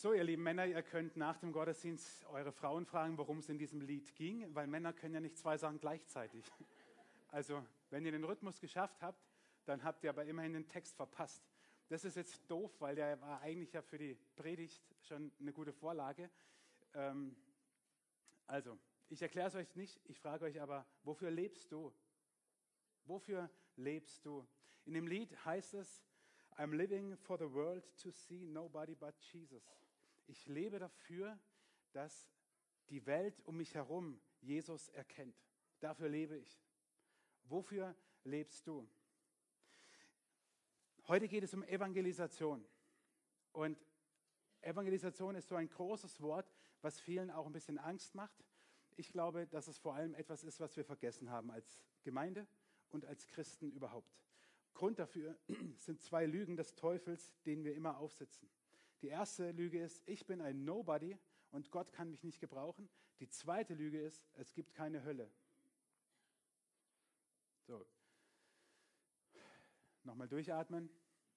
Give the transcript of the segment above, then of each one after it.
So, ihr lieben Männer, ihr könnt nach dem Gottesdienst eure Frauen fragen, worum es in diesem Lied ging, weil Männer können ja nicht zwei Sachen gleichzeitig. Also, wenn ihr den Rhythmus geschafft habt, dann habt ihr aber immerhin den Text verpasst. Das ist jetzt doof, weil der war eigentlich ja für die Predigt schon eine gute Vorlage. Ähm, also, ich erkläre es euch nicht, ich frage euch aber, wofür lebst du? Wofür lebst du? In dem Lied heißt es, I'm living for the world to see nobody but Jesus. Ich lebe dafür, dass die Welt um mich herum Jesus erkennt. Dafür lebe ich. Wofür lebst du? Heute geht es um Evangelisation. Und Evangelisation ist so ein großes Wort, was vielen auch ein bisschen Angst macht. Ich glaube, dass es vor allem etwas ist, was wir vergessen haben als Gemeinde und als Christen überhaupt. Grund dafür sind zwei Lügen des Teufels, denen wir immer aufsitzen. Die erste Lüge ist, ich bin ein Nobody und Gott kann mich nicht gebrauchen. Die zweite Lüge ist, es gibt keine Hölle. So, nochmal durchatmen.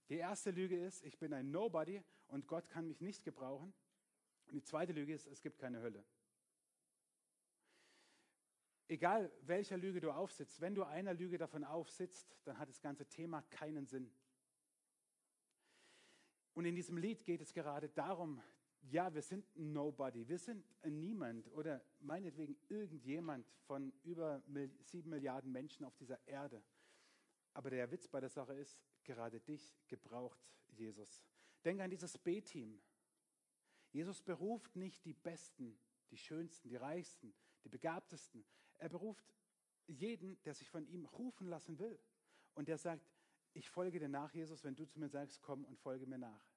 Die erste Lüge ist, ich bin ein Nobody und Gott kann mich nicht gebrauchen. Und die zweite Lüge ist, es gibt keine Hölle. Egal welcher Lüge du aufsitzt, wenn du einer Lüge davon aufsitzt, dann hat das ganze Thema keinen Sinn. Und in diesem Lied geht es gerade darum, ja, wir sind Nobody, wir sind Niemand oder meinetwegen irgendjemand von über sieben Milliarden Menschen auf dieser Erde. Aber der Witz bei der Sache ist, gerade dich gebraucht Jesus. Denk an dieses B-Team. Jesus beruft nicht die Besten, die Schönsten, die Reichsten, die Begabtesten. Er beruft jeden, der sich von ihm rufen lassen will. Und der sagt, ich folge dir nach, Jesus, wenn du zu mir sagst, komm und folge mir nach.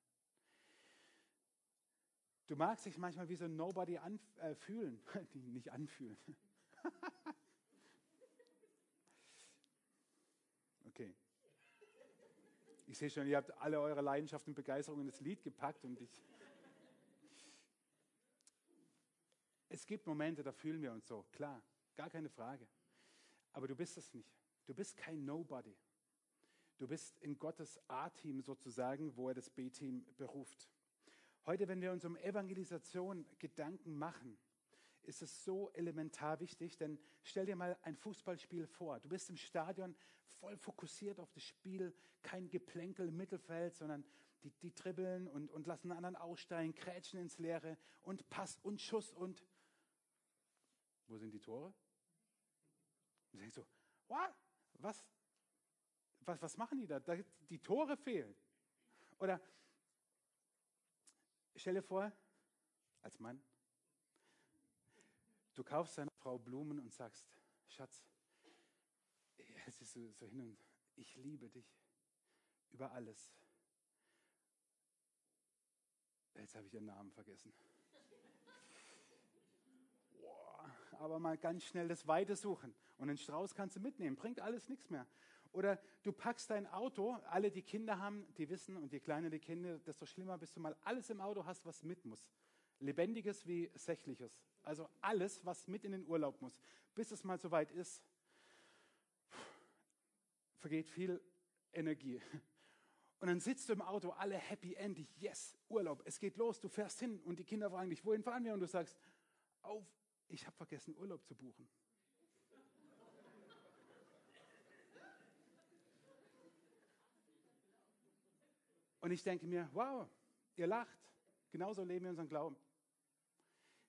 Du magst dich manchmal wie so ein Nobody anfühlen, äh, nicht anfühlen. okay. Ich sehe schon, ihr habt alle eure Leidenschaft und Begeisterung in das Lied gepackt und ich. Es gibt Momente, da fühlen wir uns so, klar, gar keine Frage. Aber du bist es nicht. Du bist kein Nobody. Du bist in Gottes A-Team sozusagen, wo er das B-Team beruft. Heute, wenn wir uns um Evangelisation Gedanken machen, ist es so elementar wichtig, denn stell dir mal ein Fußballspiel vor. Du bist im Stadion voll fokussiert auf das Spiel, kein Geplänkel im Mittelfeld, sondern die, die dribbeln und, und lassen einen anderen aussteigen, krätschen ins Leere und Pass und Schuss und wo sind die Tore? Du denkst so, what? Was? Was, was machen die da? Die Tore fehlen. Oder stell dir vor, als Mann, Du kaufst deiner Frau Blumen und sagst, Schatz, es ist so, so hin und ich liebe dich über alles. Jetzt habe ich ihren Namen vergessen. Boah, aber mal ganz schnell das Weite suchen. Und den Strauß kannst du mitnehmen, bringt alles nichts mehr. Oder du packst dein Auto, alle die Kinder haben, die wissen, und je kleiner die Kinder, desto schlimmer, bis du mal alles im Auto hast, was mit muss. Lebendiges wie Sächliches. Also alles, was mit in den Urlaub muss. Bis es mal soweit ist, vergeht viel Energie. Und dann sitzt du im Auto, alle happy end, yes, Urlaub, es geht los, du fährst hin und die Kinder fragen dich, wohin fahren wir? Und du sagst, auf, ich habe vergessen, Urlaub zu buchen. Und ich denke mir, wow, ihr lacht. Genauso leben wir unseren Glauben.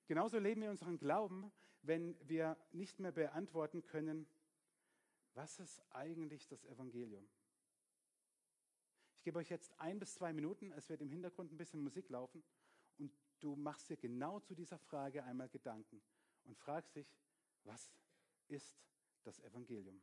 Genauso leben wir unseren Glauben, wenn wir nicht mehr beantworten können, was ist eigentlich das Evangelium? Ich gebe euch jetzt ein bis zwei Minuten, es wird im Hintergrund ein bisschen Musik laufen und du machst dir genau zu dieser Frage einmal Gedanken und fragst dich, was ist das Evangelium?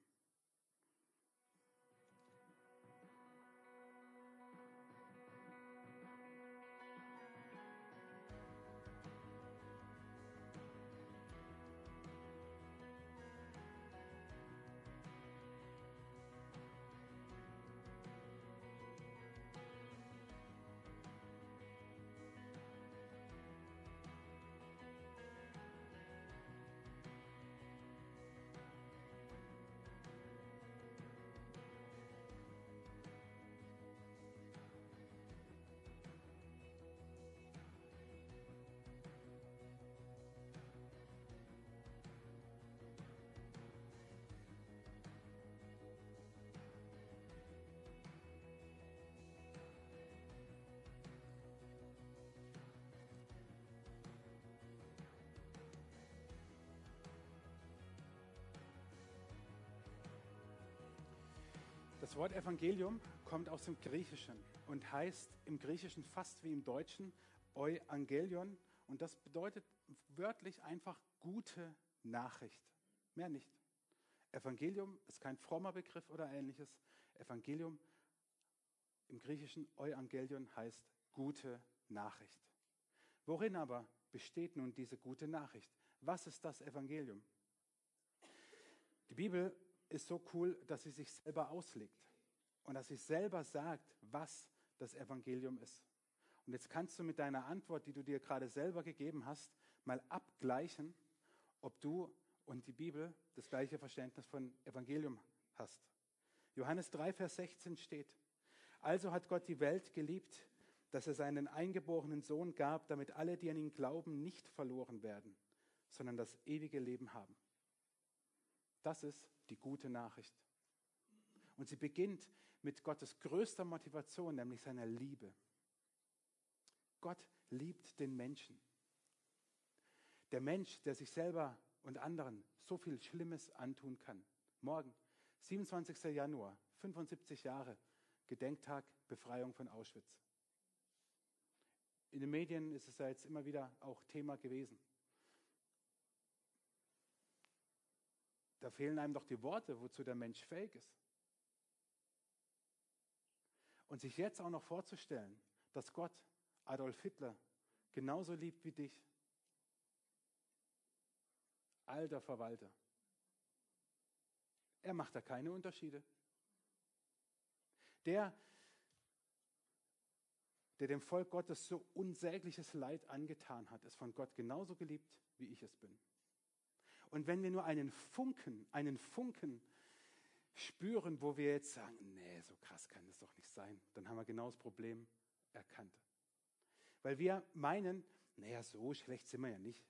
Das Wort Evangelium kommt aus dem Griechischen und heißt im Griechischen fast wie im Deutschen Euangelion und das bedeutet wörtlich einfach gute Nachricht. Mehr nicht. Evangelium ist kein frommer Begriff oder ähnliches. Evangelium im Griechischen Euangelion heißt gute Nachricht. Worin aber besteht nun diese gute Nachricht? Was ist das Evangelium? Die Bibel ist so cool, dass sie sich selber auslegt und dass sie selber sagt, was das Evangelium ist. Und jetzt kannst du mit deiner Antwort, die du dir gerade selber gegeben hast, mal abgleichen, ob du und die Bibel das gleiche Verständnis von Evangelium hast. Johannes 3, Vers 16 steht, also hat Gott die Welt geliebt, dass er seinen eingeborenen Sohn gab, damit alle, die an ihn glauben, nicht verloren werden, sondern das ewige Leben haben. Das ist die gute Nachricht. Und sie beginnt mit Gottes größter Motivation, nämlich seiner Liebe. Gott liebt den Menschen. Der Mensch, der sich selber und anderen so viel Schlimmes antun kann. Morgen, 27. Januar, 75 Jahre, Gedenktag Befreiung von Auschwitz. In den Medien ist es ja jetzt immer wieder auch Thema gewesen. Da fehlen einem doch die Worte, wozu der Mensch fähig ist. Und sich jetzt auch noch vorzustellen, dass Gott Adolf Hitler genauso liebt wie dich. Alter Verwalter. Er macht da keine Unterschiede. Der, der dem Volk Gottes so unsägliches Leid angetan hat, ist von Gott genauso geliebt, wie ich es bin. Und wenn wir nur einen Funken, einen Funken spüren, wo wir jetzt sagen, nee, so krass kann das doch nicht sein, dann haben wir genau das Problem erkannt. Weil wir meinen, naja, so schlecht sind wir ja nicht.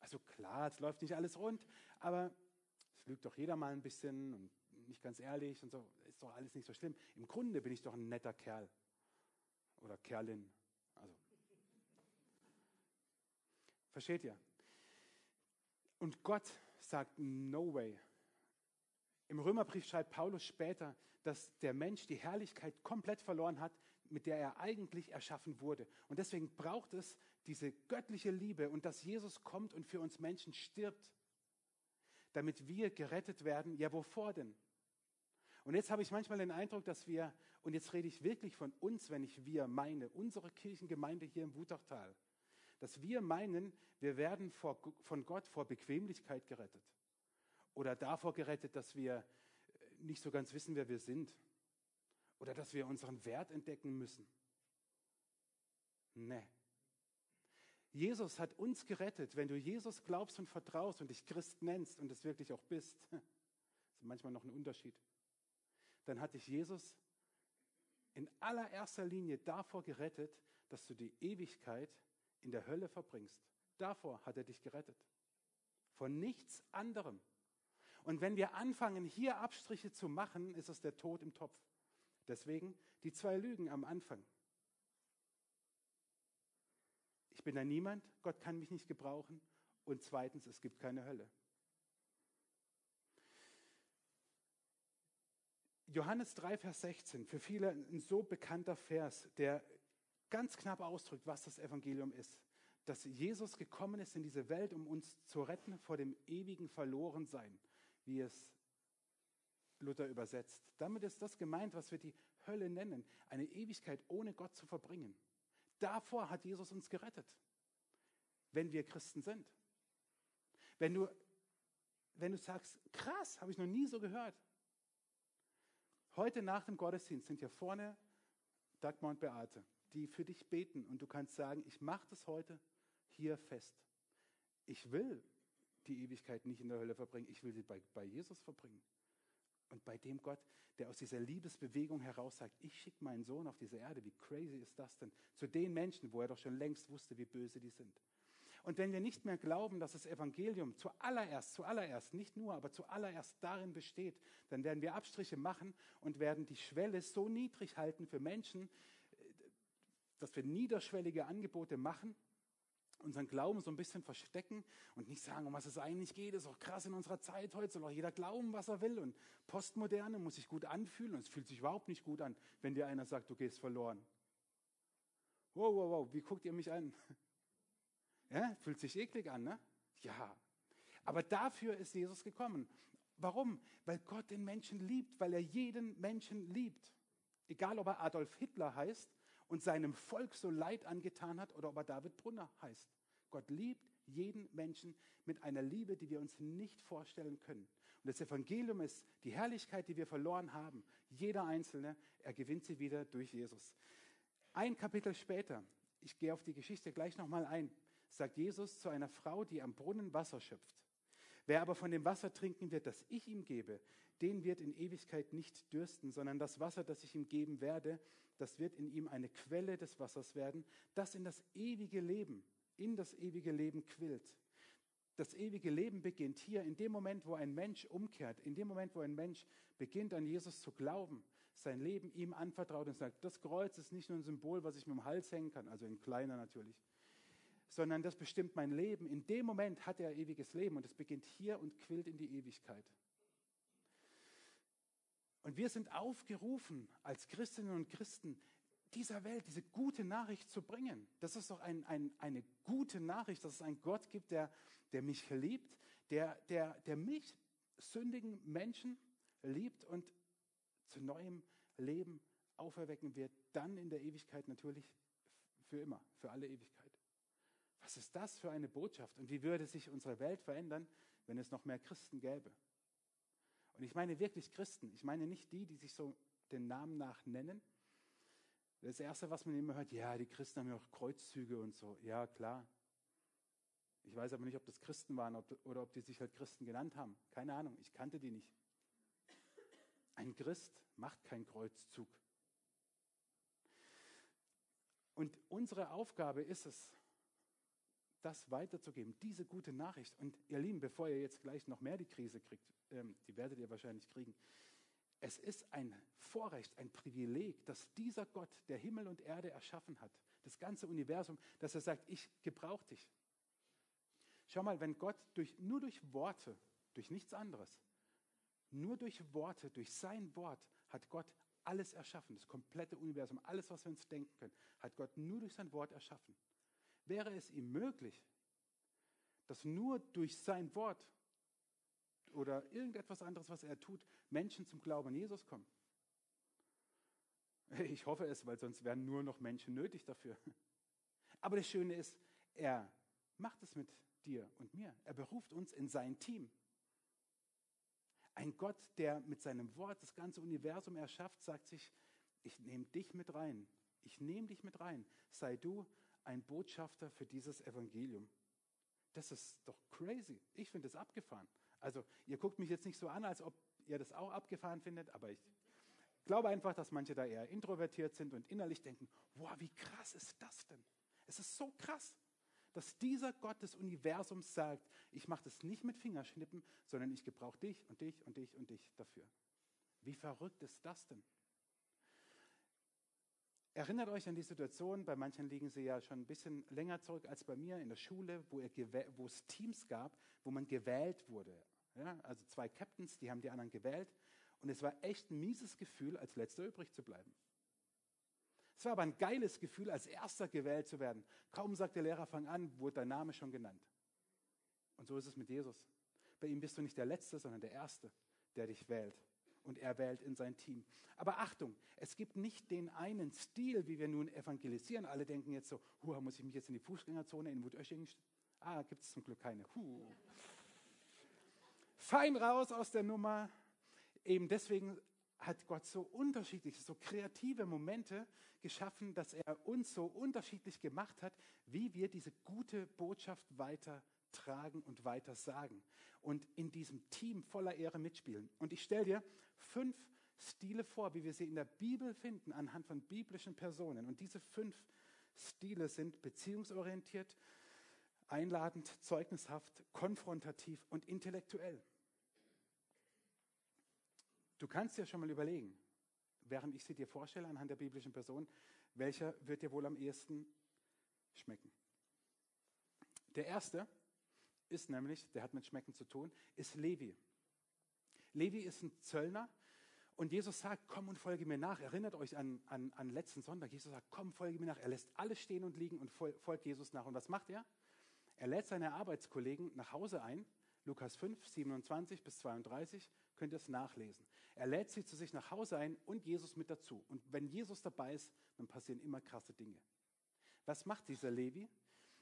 Also klar, es läuft nicht alles rund, aber es lügt doch jeder mal ein bisschen und nicht ganz ehrlich und so, ist doch alles nicht so schlimm. Im Grunde bin ich doch ein netter Kerl oder Kerlin. Also. Versteht ihr? Und Gott sagt, no way. Im Römerbrief schreibt Paulus später, dass der Mensch die Herrlichkeit komplett verloren hat, mit der er eigentlich erschaffen wurde. Und deswegen braucht es diese göttliche Liebe und dass Jesus kommt und für uns Menschen stirbt, damit wir gerettet werden. Ja, wovor denn? Und jetzt habe ich manchmal den Eindruck, dass wir, und jetzt rede ich wirklich von uns, wenn ich wir meine, unsere Kirchengemeinde hier im Wutachtal, dass wir meinen, wir werden vor, von Gott vor Bequemlichkeit gerettet. Oder davor gerettet, dass wir nicht so ganz wissen, wer wir sind. Oder dass wir unseren Wert entdecken müssen. Nee. Jesus hat uns gerettet. Wenn du Jesus glaubst und vertraust und dich Christ nennst und es wirklich auch bist, ist manchmal noch ein Unterschied dann hat dich Jesus in allererster Linie davor gerettet, dass du die Ewigkeit in der Hölle verbringst. Davor hat er dich gerettet. Von nichts anderem. Und wenn wir anfangen, hier Abstriche zu machen, ist es der Tod im Topf. Deswegen die zwei Lügen am Anfang. Ich bin ein Niemand, Gott kann mich nicht gebrauchen. Und zweitens, es gibt keine Hölle. Johannes 3, Vers 16, für viele ein so bekannter Vers, der ganz knapp ausdrückt, was das Evangelium ist. Dass Jesus gekommen ist in diese Welt, um uns zu retten vor dem ewigen Verlorensein, wie es Luther übersetzt. Damit ist das gemeint, was wir die Hölle nennen, eine Ewigkeit ohne Gott zu verbringen. Davor hat Jesus uns gerettet, wenn wir Christen sind. Wenn du, wenn du sagst, krass, habe ich noch nie so gehört, Heute nach dem Gottesdienst sind hier vorne Dagmar und Beate, die für dich beten. Und du kannst sagen, ich mache das heute hier fest. Ich will die Ewigkeit nicht in der Hölle verbringen, ich will sie bei, bei Jesus verbringen. Und bei dem Gott, der aus dieser Liebesbewegung heraus sagt, ich schicke meinen Sohn auf diese Erde, wie crazy ist das denn? Zu den Menschen, wo er doch schon längst wusste, wie böse die sind. Und wenn wir nicht mehr glauben, dass das Evangelium zuallererst, zuallererst, nicht nur, aber zuallererst darin besteht, dann werden wir Abstriche machen und werden die Schwelle so niedrig halten für Menschen, dass wir niederschwellige Angebote machen, unseren Glauben so ein bisschen verstecken und nicht sagen, um was es eigentlich geht. Ist auch krass in unserer Zeit heute, soll auch jeder glauben, was er will. Und Postmoderne muss sich gut anfühlen und es fühlt sich überhaupt nicht gut an, wenn dir einer sagt, du gehst verloren. Wow, wow, wow, wie guckt ihr mich an? Ja, fühlt sich eklig an, ne? Ja. Aber dafür ist Jesus gekommen. Warum? Weil Gott den Menschen liebt, weil er jeden Menschen liebt. Egal, ob er Adolf Hitler heißt und seinem Volk so Leid angetan hat oder ob er David Brunner heißt. Gott liebt jeden Menschen mit einer Liebe, die wir uns nicht vorstellen können. Und das Evangelium ist die Herrlichkeit, die wir verloren haben. Jeder Einzelne, er gewinnt sie wieder durch Jesus. Ein Kapitel später, ich gehe auf die Geschichte gleich nochmal ein, sagt Jesus zu einer Frau, die am Brunnen Wasser schöpft. Wer aber von dem Wasser trinken wird, das ich ihm gebe, den wird in Ewigkeit nicht dürsten, sondern das Wasser, das ich ihm geben werde, das wird in ihm eine Quelle des Wassers werden, das in das ewige Leben, in das ewige Leben quillt. Das ewige Leben beginnt hier in dem Moment, wo ein Mensch umkehrt, in dem Moment, wo ein Mensch beginnt an Jesus zu glauben, sein Leben ihm anvertraut und sagt, das Kreuz ist nicht nur ein Symbol, was ich mit dem Hals hängen kann, also in kleiner natürlich, sondern das bestimmt mein Leben. In dem Moment hat er ewiges Leben und es beginnt hier und quillt in die Ewigkeit. Und wir sind aufgerufen, als Christinnen und Christen, dieser Welt diese gute Nachricht zu bringen. Das ist doch ein, ein, eine gute Nachricht, dass es einen Gott gibt, der, der mich liebt, der, der, der mich, sündigen Menschen, liebt und zu neuem Leben auferwecken wird, dann in der Ewigkeit natürlich für immer, für alle Ewigkeit. Was ist das für eine Botschaft? Und wie würde sich unsere Welt verändern, wenn es noch mehr Christen gäbe? Und ich meine wirklich Christen. Ich meine nicht die, die sich so den Namen nach nennen. Das Erste, was man immer hört, ja, die Christen haben ja auch Kreuzzüge und so. Ja, klar. Ich weiß aber nicht, ob das Christen waren oder ob die sich halt Christen genannt haben. Keine Ahnung, ich kannte die nicht. Ein Christ macht keinen Kreuzzug. Und unsere Aufgabe ist es, das weiterzugeben, diese gute Nachricht. Und ihr Lieben, bevor ihr jetzt gleich noch mehr die Krise kriegt, ähm, die werdet ihr wahrscheinlich kriegen, es ist ein Vorrecht, ein Privileg, dass dieser Gott, der Himmel und Erde erschaffen hat, das ganze Universum, dass er sagt, ich gebrauche dich. Schau mal, wenn Gott durch, nur durch Worte, durch nichts anderes, nur durch Worte, durch sein Wort hat Gott alles erschaffen, das komplette Universum, alles, was wir uns denken können, hat Gott nur durch sein Wort erschaffen. Wäre es ihm möglich, dass nur durch sein Wort oder irgendetwas anderes, was er tut, Menschen zum Glauben an Jesus kommen? Ich hoffe es, weil sonst wären nur noch Menschen nötig dafür. Aber das Schöne ist, er macht es mit dir und mir. Er beruft uns in sein Team. Ein Gott, der mit seinem Wort das ganze Universum erschafft, sagt sich, ich nehme dich mit rein. Ich nehme dich mit rein. Sei du ein Botschafter für dieses Evangelium. Das ist doch crazy. Ich finde es abgefahren. Also ihr guckt mich jetzt nicht so an, als ob ihr das auch abgefahren findet, aber ich glaube einfach, dass manche da eher introvertiert sind und innerlich denken, wow, wie krass ist das denn? Es ist so krass, dass dieser Gott des Universums sagt, ich mache das nicht mit Fingerschnippen, sondern ich gebrauche dich und dich und dich und dich dafür. Wie verrückt ist das denn? Erinnert euch an die Situation, bei manchen liegen sie ja schon ein bisschen länger zurück als bei mir in der Schule, wo, wo es Teams gab, wo man gewählt wurde. Ja, also zwei Captains, die haben die anderen gewählt. Und es war echt ein mieses Gefühl, als letzter übrig zu bleiben. Es war aber ein geiles Gefühl, als erster gewählt zu werden. Kaum sagt der Lehrer, fang an, wurde dein Name schon genannt. Und so ist es mit Jesus. Bei ihm bist du nicht der Letzte, sondern der Erste, der dich wählt und er wählt in sein Team. Aber Achtung, es gibt nicht den einen Stil, wie wir nun evangelisieren. Alle denken jetzt so, huh, muss ich mich jetzt in die Fußgängerzone in Wutöschingen? Ah, gibt es zum Glück keine. Huh. Fein raus aus der Nummer. Eben deswegen hat Gott so unterschiedliche, so kreative Momente geschaffen, dass er uns so unterschiedlich gemacht hat, wie wir diese gute Botschaft weiter tragen und weiter sagen und in diesem Team voller Ehre mitspielen. Und ich stelle dir fünf Stile vor, wie wir sie in der Bibel finden, anhand von biblischen Personen. Und diese fünf Stile sind beziehungsorientiert, einladend, zeugnishaft, konfrontativ und intellektuell. Du kannst dir schon mal überlegen, während ich sie dir vorstelle anhand der biblischen Person, welcher wird dir wohl am ehesten schmecken? Der erste ist nämlich, der hat mit Schmecken zu tun, ist Levi. Levi ist ein Zöllner und Jesus sagt, komm und folge mir nach. Erinnert euch an, an, an letzten Sonntag. Jesus sagt, komm, folge mir nach. Er lässt alles stehen und liegen und folgt Jesus nach. Und was macht er? Er lädt seine Arbeitskollegen nach Hause ein. Lukas 5, 27 bis 32 könnt ihr es nachlesen. Er lädt sie zu sich nach Hause ein und Jesus mit dazu. Und wenn Jesus dabei ist, dann passieren immer krasse Dinge. Was macht dieser Levi?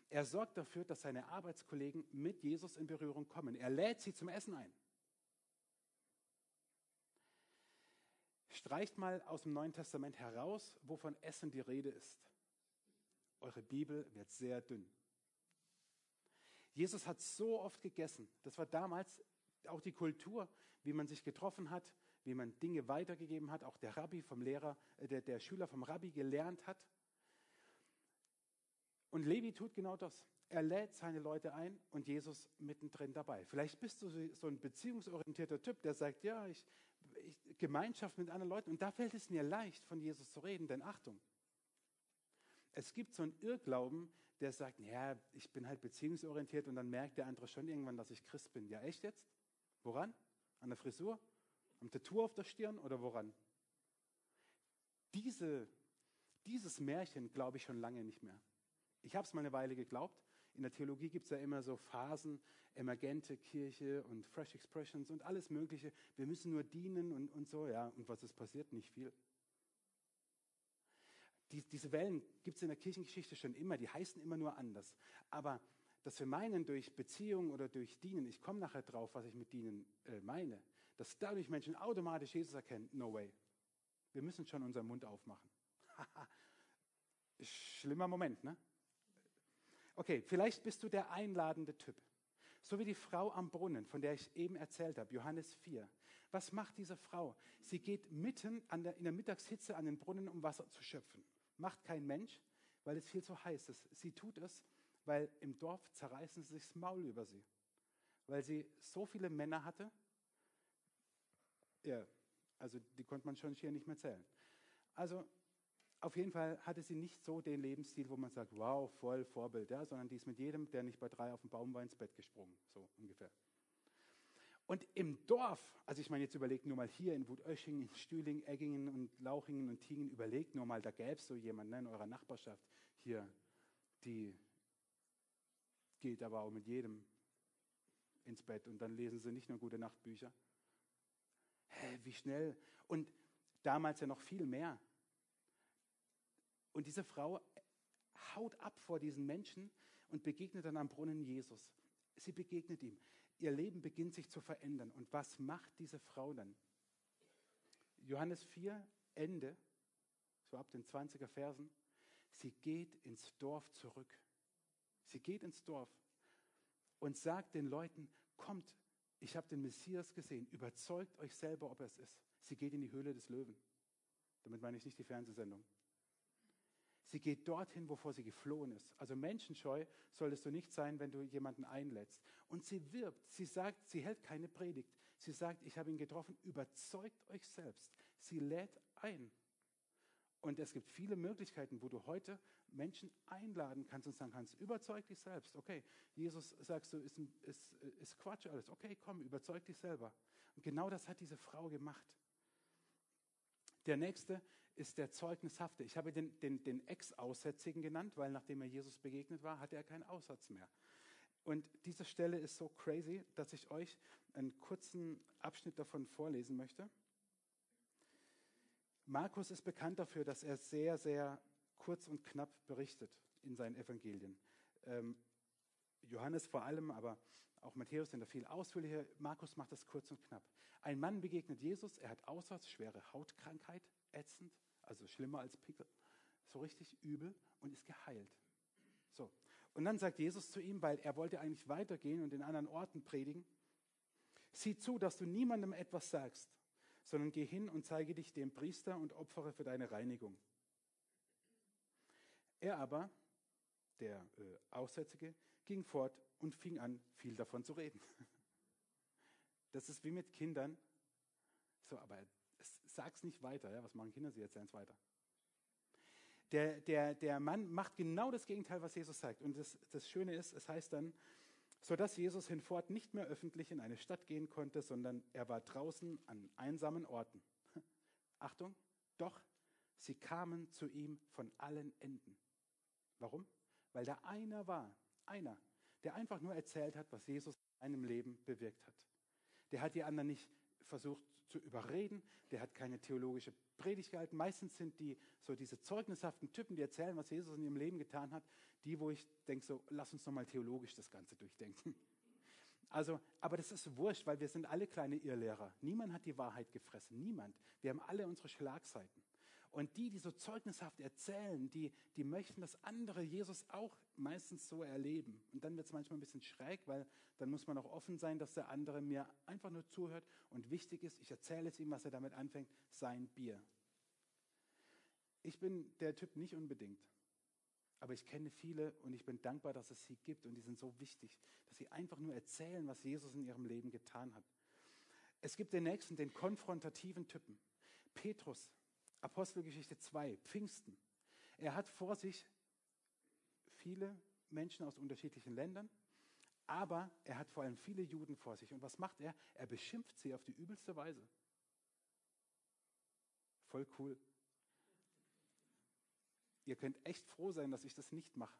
Er sorgt dafür, dass seine Arbeitskollegen mit Jesus in Berührung kommen. Er lädt sie zum Essen ein. Streicht mal aus dem Neuen Testament heraus, wovon Essen die Rede ist. Eure Bibel wird sehr dünn. Jesus hat so oft gegessen. Das war damals auch die Kultur, wie man sich getroffen hat, wie man Dinge weitergegeben hat, auch der Rabbi vom Lehrer, äh, der, der Schüler vom Rabbi gelernt hat. Und Levi tut genau das. Er lädt seine Leute ein und Jesus mittendrin dabei. Vielleicht bist du so ein beziehungsorientierter Typ, der sagt, ja, ich, ich, Gemeinschaft mit anderen Leuten. Und da fällt es mir leicht, von Jesus zu reden, denn Achtung, es gibt so einen Irrglauben, der sagt, ja, ich bin halt beziehungsorientiert und dann merkt der andere schon irgendwann, dass ich Christ bin. Ja, echt jetzt? Woran? An der Frisur? Am Tattoo auf der Stirn oder woran? Diese, dieses Märchen glaube ich schon lange nicht mehr. Ich habe es mal eine Weile geglaubt. In der Theologie gibt es ja immer so Phasen, emergente Kirche und Fresh Expressions und alles Mögliche. Wir müssen nur dienen und, und so, ja. Und was ist passiert? Nicht viel. Die, diese Wellen gibt es in der Kirchengeschichte schon immer, die heißen immer nur anders. Aber dass wir meinen, durch Beziehung oder durch Dienen, ich komme nachher drauf, was ich mit Dienen äh, meine, dass dadurch Menschen automatisch Jesus erkennen, no way. Wir müssen schon unseren Mund aufmachen. Schlimmer Moment, ne? Okay, vielleicht bist du der einladende Typ. So wie die Frau am Brunnen, von der ich eben erzählt habe, Johannes 4. Was macht diese Frau? Sie geht mitten der, in der Mittagshitze an den Brunnen, um Wasser zu schöpfen. Macht kein Mensch, weil es viel zu heiß ist. Sie tut es, weil im Dorf zerreißen sie sich das Maul über sie. Weil sie so viele Männer hatte, ja, also die konnte man schon hier nicht mehr zählen. Also auf jeden Fall hatte sie nicht so den Lebensstil, wo man sagt, wow, voll Vorbild, ja, sondern die ist mit jedem, der nicht bei drei auf dem Baum war, ins Bett gesprungen, so ungefähr. Und im Dorf, also ich meine, jetzt überlegt nur mal hier in Wutösching, in Stühling, Eggingen und Lauchingen und Tingen, überlegt nur mal, da gäbe es so jemanden ne, in eurer Nachbarschaft hier, die geht aber auch mit jedem ins Bett und dann lesen sie nicht nur gute Nachtbücher. Hä, wie schnell. Und damals ja noch viel mehr. Und diese Frau haut ab vor diesen Menschen und begegnet dann am Brunnen Jesus. Sie begegnet ihm. Ihr Leben beginnt sich zu verändern. Und was macht diese Frau dann? Johannes 4, Ende, so ab den 20er Versen. Sie geht ins Dorf zurück. Sie geht ins Dorf und sagt den Leuten, kommt, ich habe den Messias gesehen, überzeugt euch selber, ob er es ist. Sie geht in die Höhle des Löwen. Damit meine ich nicht die Fernsehsendung. Sie geht dorthin, wovor sie geflohen ist. Also menschenscheu solltest du nicht sein, wenn du jemanden einlädst. Und sie wirbt, sie sagt, sie hält keine Predigt. Sie sagt, ich habe ihn getroffen, überzeugt euch selbst. Sie lädt ein. Und es gibt viele Möglichkeiten, wo du heute Menschen einladen kannst und sagen kannst, überzeug dich selbst. Okay, Jesus sagst du, ist, ist, ist Quatsch alles. Okay, komm, überzeug dich selber. Und genau das hat diese Frau gemacht. Der nächste ist der Zeugnishafte. Ich habe den, den, den Ex-Aussätzigen genannt, weil nachdem er Jesus begegnet war, hatte er keinen Aussatz mehr. Und diese Stelle ist so crazy, dass ich euch einen kurzen Abschnitt davon vorlesen möchte. Markus ist bekannt dafür, dass er sehr, sehr kurz und knapp berichtet in seinen Evangelien. Ähm, Johannes vor allem, aber auch Matthäus sind da viel ausführlicher. Markus macht das kurz und knapp. Ein Mann begegnet Jesus, er hat Aussatz, schwere Hautkrankheit, ätzend, also schlimmer als Pickel, so richtig übel und ist geheilt. So. Und dann sagt Jesus zu ihm, weil er wollte eigentlich weitergehen und in anderen Orten predigen, sieh zu, dass du niemandem etwas sagst, sondern geh hin und zeige dich dem Priester und opfere für deine Reinigung. Er aber, der äh, Aussätzige, ging fort und fing an, viel davon zu reden. Das ist wie mit Kindern. So, aber sag's nicht weiter. Ja? Was machen Kinder? Sie erzählen es weiter. Der, der, der Mann macht genau das Gegenteil, was Jesus sagt. Und das, das Schöne ist, es heißt dann, sodass Jesus hinfort nicht mehr öffentlich in eine Stadt gehen konnte, sondern er war draußen an einsamen Orten. Achtung, doch, sie kamen zu ihm von allen Enden. Warum? Weil da einer war, einer, der einfach nur erzählt hat, was Jesus in seinem Leben bewirkt hat. Der hat die anderen nicht versucht zu überreden, der hat keine theologische Predigt gehalten. Meistens sind die so diese zeugnishaften Typen, die erzählen, was Jesus in ihrem Leben getan hat, die, wo ich denke, so, lass uns nochmal theologisch das Ganze durchdenken. Also, aber das ist wurscht, weil wir sind alle kleine Irrlehrer. Niemand hat die Wahrheit gefressen, niemand. Wir haben alle unsere Schlagseiten. Und die, die so zeugnishaft erzählen, die, die möchten, dass andere Jesus auch meistens so erleben. Und dann wird es manchmal ein bisschen schräg, weil dann muss man auch offen sein, dass der andere mir einfach nur zuhört. Und wichtig ist, ich erzähle es ihm, was er damit anfängt, sein Bier. Ich bin der Typ nicht unbedingt. Aber ich kenne viele und ich bin dankbar, dass es sie gibt und die sind so wichtig, dass sie einfach nur erzählen, was Jesus in ihrem Leben getan hat. Es gibt den nächsten, den konfrontativen Typen. Petrus, Apostelgeschichte 2, Pfingsten. Er hat vor sich viele Menschen aus unterschiedlichen Ländern, aber er hat vor allem viele Juden vor sich. Und was macht er? Er beschimpft sie auf die übelste Weise. Voll cool. Ihr könnt echt froh sein, dass ich das nicht mache.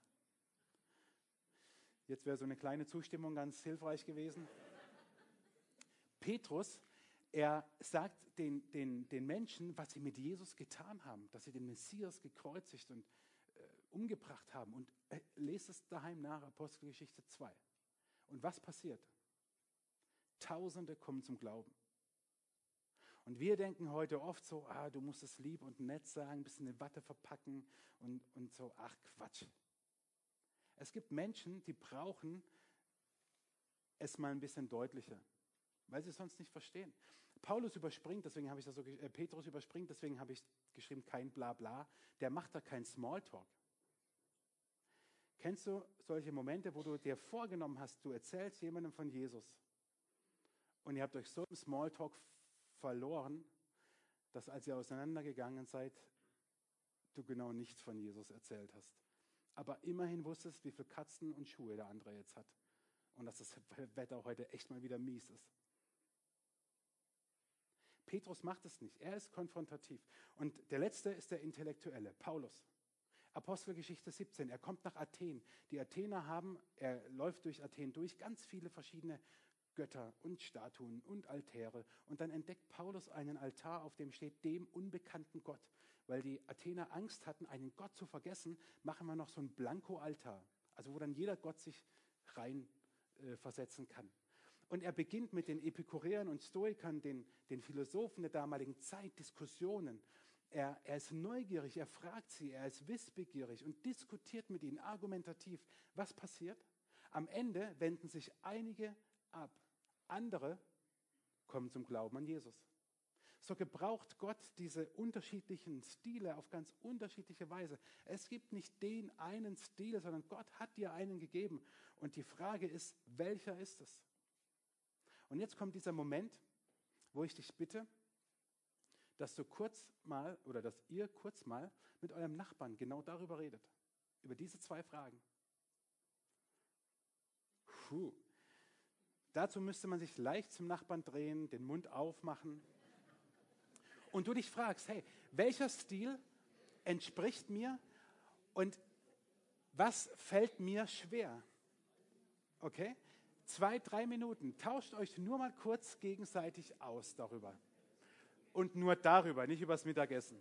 Jetzt wäre so eine kleine Zustimmung ganz hilfreich gewesen. Petrus er sagt den, den, den Menschen, was sie mit Jesus getan haben, dass sie den Messias gekreuzigt und äh, umgebracht haben. Und äh, lest es daheim nach, Apostelgeschichte 2. Und was passiert? Tausende kommen zum Glauben. Und wir denken heute oft so, ah, du musst es lieb und nett sagen, ein bisschen in Watte verpacken und, und so, ach Quatsch. Es gibt Menschen, die brauchen es mal ein bisschen deutlicher weil sie es sonst nicht verstehen. Paulus überspringt, deswegen habe ich das so, äh, Petrus überspringt, deswegen habe ich geschrieben, kein Blabla. Der macht da kein Smalltalk. Kennst du solche Momente, wo du dir vorgenommen hast, du erzählst jemandem von Jesus und ihr habt euch so im Smalltalk verloren, dass als ihr auseinandergegangen seid, du genau nichts von Jesus erzählt hast. Aber immerhin wusstest, wie viele Katzen und Schuhe der andere jetzt hat. Und dass das Wetter heute echt mal wieder mies ist. Petrus macht es nicht. Er ist konfrontativ. Und der letzte ist der Intellektuelle, Paulus. Apostelgeschichte 17. Er kommt nach Athen. Die Athener haben, er läuft durch Athen durch, ganz viele verschiedene Götter und Statuen und Altäre. Und dann entdeckt Paulus einen Altar, auf dem steht dem unbekannten Gott. Weil die Athener Angst hatten, einen Gott zu vergessen, machen wir noch so einen Blanko-Altar. Also wo dann jeder Gott sich rein äh, versetzen kann. Und er beginnt mit den Epikureern und Stoikern, den, den Philosophen der damaligen Zeit, Diskussionen. Er, er ist neugierig, er fragt sie, er ist wissbegierig und diskutiert mit ihnen argumentativ. Was passiert? Am Ende wenden sich einige ab. Andere kommen zum Glauben an Jesus. So gebraucht Gott diese unterschiedlichen Stile auf ganz unterschiedliche Weise. Es gibt nicht den einen Stil, sondern Gott hat dir einen gegeben. Und die Frage ist, welcher ist es? Und jetzt kommt dieser Moment, wo ich dich bitte, dass du kurz mal oder dass ihr kurz mal mit eurem Nachbarn genau darüber redet. Über diese zwei Fragen. Puh. Dazu müsste man sich leicht zum Nachbarn drehen, den Mund aufmachen und du dich fragst, hey, welcher Stil entspricht mir und was fällt mir schwer? Okay? Zwei, drei Minuten. Tauscht euch nur mal kurz gegenseitig aus darüber. Und nur darüber, nicht übers Mittagessen.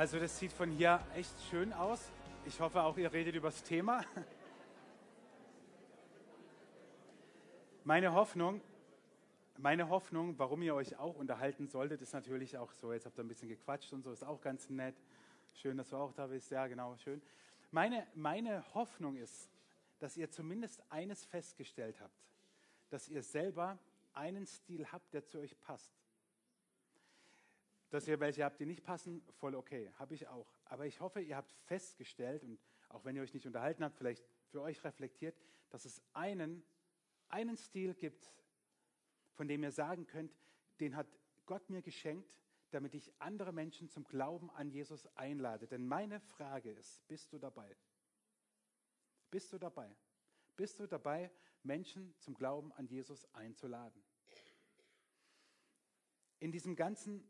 Also das sieht von hier echt schön aus. Ich hoffe auch, ihr redet über das Thema. Meine Hoffnung, meine Hoffnung, warum ihr euch auch unterhalten solltet, ist natürlich auch so, jetzt habt ihr ein bisschen gequatscht und so, ist auch ganz nett. Schön, dass du auch da bist. Ja, genau, schön. Meine, meine Hoffnung ist, dass ihr zumindest eines festgestellt habt, dass ihr selber einen Stil habt, der zu euch passt. Dass ihr welche habt, die nicht passen, voll okay, habe ich auch. Aber ich hoffe, ihr habt festgestellt und auch wenn ihr euch nicht unterhalten habt, vielleicht für euch reflektiert, dass es einen, einen Stil gibt, von dem ihr sagen könnt, den hat Gott mir geschenkt, damit ich andere Menschen zum Glauben an Jesus einlade. Denn meine Frage ist, bist du dabei? Bist du dabei? Bist du dabei, Menschen zum Glauben an Jesus einzuladen? In diesem ganzen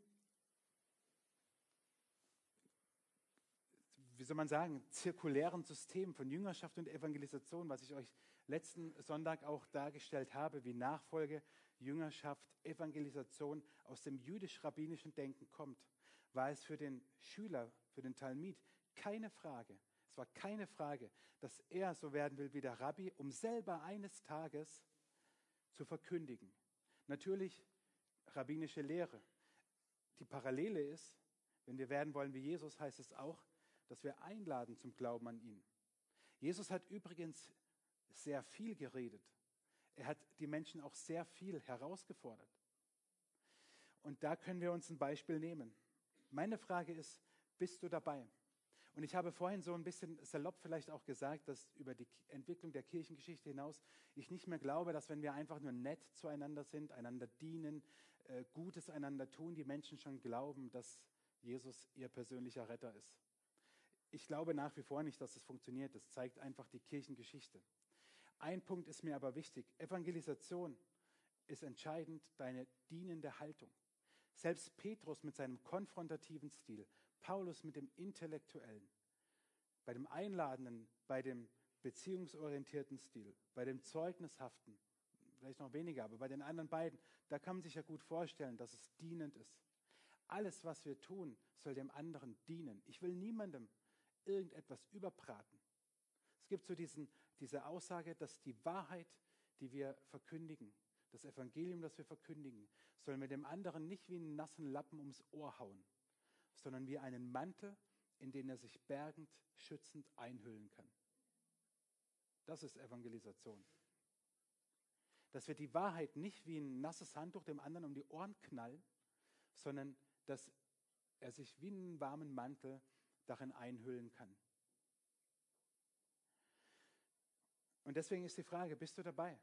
wie soll man sagen, zirkulären System von Jüngerschaft und Evangelisation, was ich euch letzten Sonntag auch dargestellt habe, wie Nachfolge, Jüngerschaft, Evangelisation aus dem jüdisch-rabbinischen Denken kommt, war es für den Schüler, für den Talmid keine Frage. Es war keine Frage, dass er so werden will wie der Rabbi, um selber eines Tages zu verkündigen. Natürlich rabbinische Lehre. Die Parallele ist, wenn wir werden wollen wie Jesus, heißt es auch, dass wir einladen zum Glauben an ihn. Jesus hat übrigens sehr viel geredet. Er hat die Menschen auch sehr viel herausgefordert. Und da können wir uns ein Beispiel nehmen. Meine Frage ist, bist du dabei? Und ich habe vorhin so ein bisschen salopp vielleicht auch gesagt, dass über die Entwicklung der Kirchengeschichte hinaus ich nicht mehr glaube, dass wenn wir einfach nur nett zueinander sind, einander dienen, äh, Gutes einander tun, die Menschen schon glauben, dass Jesus ihr persönlicher Retter ist. Ich glaube nach wie vor nicht, dass es funktioniert. Das zeigt einfach die Kirchengeschichte. Ein Punkt ist mir aber wichtig. Evangelisation ist entscheidend deine dienende Haltung. Selbst Petrus mit seinem konfrontativen Stil, Paulus mit dem intellektuellen, bei dem einladenden, bei dem beziehungsorientierten Stil, bei dem zeugnishaften, vielleicht noch weniger, aber bei den anderen beiden, da kann man sich ja gut vorstellen, dass es dienend ist. Alles, was wir tun, soll dem anderen dienen. Ich will niemandem irgendetwas überbraten. Es gibt so diesen, diese Aussage, dass die Wahrheit, die wir verkündigen, das Evangelium, das wir verkündigen, sollen wir dem anderen nicht wie einen nassen Lappen ums Ohr hauen, sondern wie einen Mantel, in den er sich bergend, schützend einhüllen kann. Das ist Evangelisation. Dass wir die Wahrheit nicht wie ein nasses Handtuch dem anderen um die Ohren knallen, sondern dass er sich wie einen warmen Mantel darin einhüllen kann. Und deswegen ist die Frage, bist du dabei?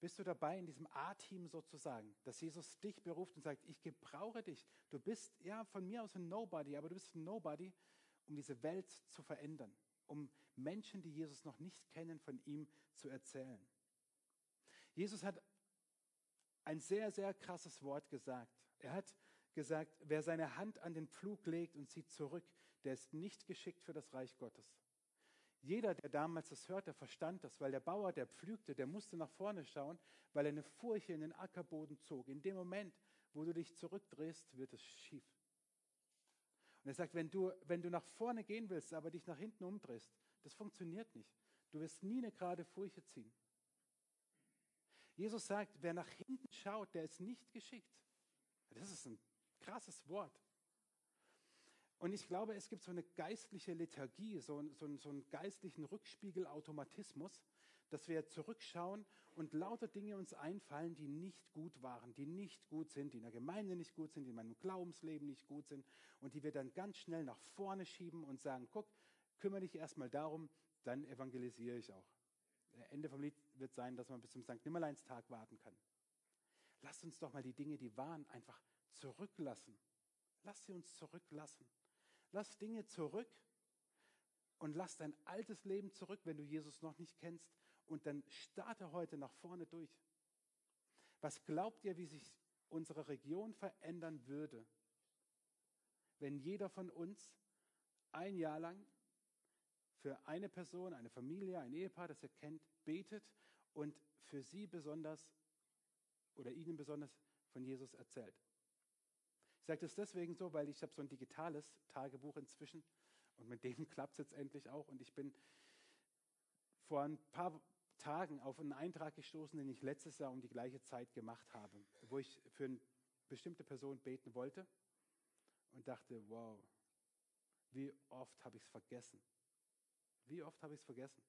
Bist du dabei in diesem A-Team sozusagen, dass Jesus dich beruft und sagt, ich gebrauche dich. Du bist ja von mir aus ein Nobody, aber du bist ein Nobody, um diese Welt zu verändern, um Menschen, die Jesus noch nicht kennen, von ihm zu erzählen. Jesus hat ein sehr, sehr krasses Wort gesagt. Er hat gesagt, wer seine Hand an den Pflug legt und zieht zurück, der ist nicht geschickt für das Reich Gottes. Jeder, der damals das hörte, verstand das, weil der Bauer, der pflügte, der musste nach vorne schauen, weil er eine Furche in den Ackerboden zog. In dem Moment, wo du dich zurückdrehst, wird es schief. Und er sagt, wenn du, wenn du nach vorne gehen willst, aber dich nach hinten umdrehst, das funktioniert nicht. Du wirst nie eine gerade Furche ziehen. Jesus sagt, wer nach hinten schaut, der ist nicht geschickt. Das ist ein krasses Wort. Und ich glaube, es gibt so eine geistliche Lethargie, so, so, so einen geistlichen Rückspiegelautomatismus, dass wir zurückschauen und lauter Dinge uns einfallen, die nicht gut waren, die nicht gut sind, die in der Gemeinde nicht gut sind, die in meinem Glaubensleben nicht gut sind und die wir dann ganz schnell nach vorne schieben und sagen, guck, kümmere dich erstmal darum, dann evangelisiere ich auch. Ende vom Lied wird sein, dass man bis zum St. Nimmerleinstag warten kann. Lasst uns doch mal die Dinge, die waren, einfach zurücklassen. Lass sie uns zurücklassen. Lass Dinge zurück und lass dein altes Leben zurück, wenn du Jesus noch nicht kennst. Und dann starte heute nach vorne durch. Was glaubt ihr, wie sich unsere Region verändern würde, wenn jeder von uns ein Jahr lang für eine Person, eine Familie, ein Ehepaar, das ihr kennt, betet und für sie besonders oder ihnen besonders von Jesus erzählt? Sage das deswegen so, weil ich habe so ein digitales Tagebuch inzwischen und mit dem klappt es jetzt endlich auch. Und ich bin vor ein paar Tagen auf einen Eintrag gestoßen, den ich letztes Jahr um die gleiche Zeit gemacht habe, wo ich für eine bestimmte Person beten wollte und dachte, wow, wie oft habe ich es vergessen? Wie oft habe ich es vergessen?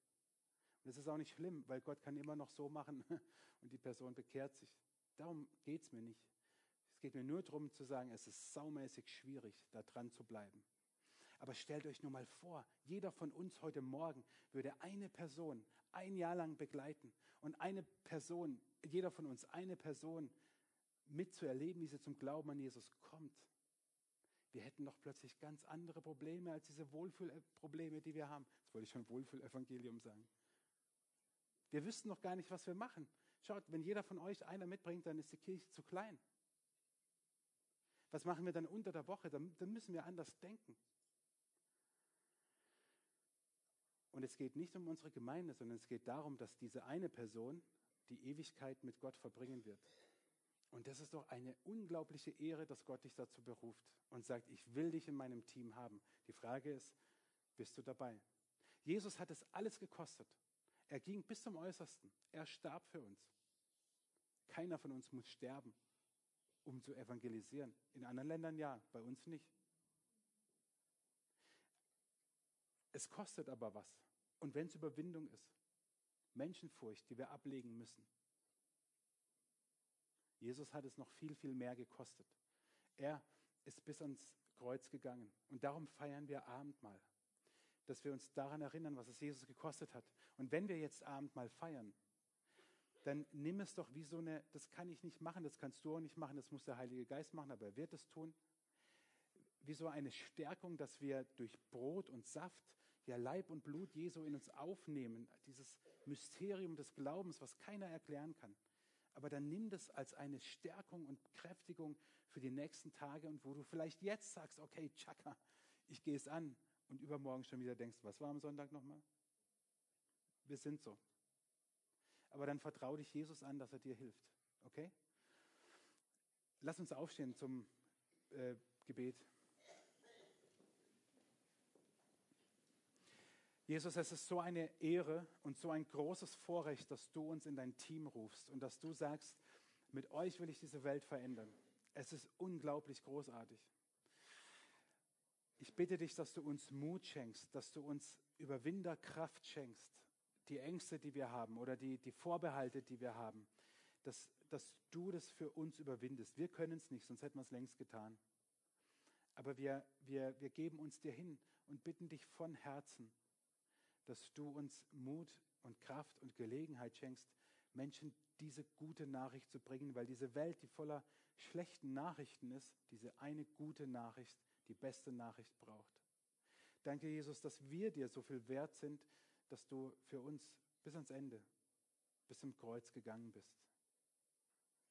Und das ist auch nicht schlimm, weil Gott kann immer noch so machen und die Person bekehrt sich. Darum geht es mir nicht. Es geht mir nur darum zu sagen, es ist saumäßig schwierig, da dran zu bleiben. Aber stellt euch nur mal vor, jeder von uns heute Morgen würde eine Person ein Jahr lang begleiten und eine Person, jeder von uns eine Person mitzuerleben, wie sie zum Glauben an Jesus kommt. Wir hätten doch plötzlich ganz andere Probleme als diese Wohlfühlprobleme, die wir haben. Jetzt wollte ich schon Wohlfühlevangelium sagen. Wir wüssten noch gar nicht, was wir machen. Schaut, wenn jeder von euch einer mitbringt, dann ist die Kirche zu klein. Was machen wir dann unter der Woche? Dann, dann müssen wir anders denken. Und es geht nicht um unsere Gemeinde, sondern es geht darum, dass diese eine Person die Ewigkeit mit Gott verbringen wird. Und das ist doch eine unglaubliche Ehre, dass Gott dich dazu beruft und sagt, ich will dich in meinem Team haben. Die Frage ist, bist du dabei? Jesus hat es alles gekostet. Er ging bis zum Äußersten. Er starb für uns. Keiner von uns muss sterben, um zu evangelisieren. In anderen Ländern ja, bei uns nicht. Es kostet aber was. Und wenn es Überwindung ist, Menschenfurcht, die wir ablegen müssen. Jesus hat es noch viel, viel mehr gekostet. Er ist bis ans Kreuz gegangen. Und darum feiern wir Abendmahl. Dass wir uns daran erinnern, was es Jesus gekostet hat. Und wenn wir jetzt Abendmahl feiern, dann nimm es doch wie so eine, das kann ich nicht machen, das kannst du auch nicht machen, das muss der Heilige Geist machen, aber er wird es tun wie so eine Stärkung, dass wir durch Brot und Saft ja Leib und Blut Jesu in uns aufnehmen, dieses Mysterium des Glaubens, was keiner erklären kann. Aber dann nimm das als eine Stärkung und Kräftigung für die nächsten Tage und wo du vielleicht jetzt sagst, okay, tschakka, ich gehe es an und übermorgen schon wieder denkst, was war am Sonntag nochmal? Wir sind so. Aber dann vertraue dich Jesus an, dass er dir hilft. Okay? Lass uns aufstehen zum äh, Gebet. Jesus, es ist so eine Ehre und so ein großes Vorrecht, dass du uns in dein Team rufst und dass du sagst, mit euch will ich diese Welt verändern. Es ist unglaublich großartig. Ich bitte dich, dass du uns Mut schenkst, dass du uns Überwinderkraft schenkst, die Ängste, die wir haben oder die, die Vorbehalte, die wir haben, dass, dass du das für uns überwindest. Wir können es nicht, sonst hätten wir es längst getan. Aber wir, wir, wir geben uns dir hin und bitten dich von Herzen, dass du uns Mut und Kraft und Gelegenheit schenkst, Menschen diese gute Nachricht zu bringen, weil diese Welt, die voller schlechten Nachrichten ist, diese eine gute Nachricht, die beste Nachricht braucht. Danke, Jesus, dass wir dir so viel wert sind, dass du für uns bis ans Ende, bis zum Kreuz gegangen bist.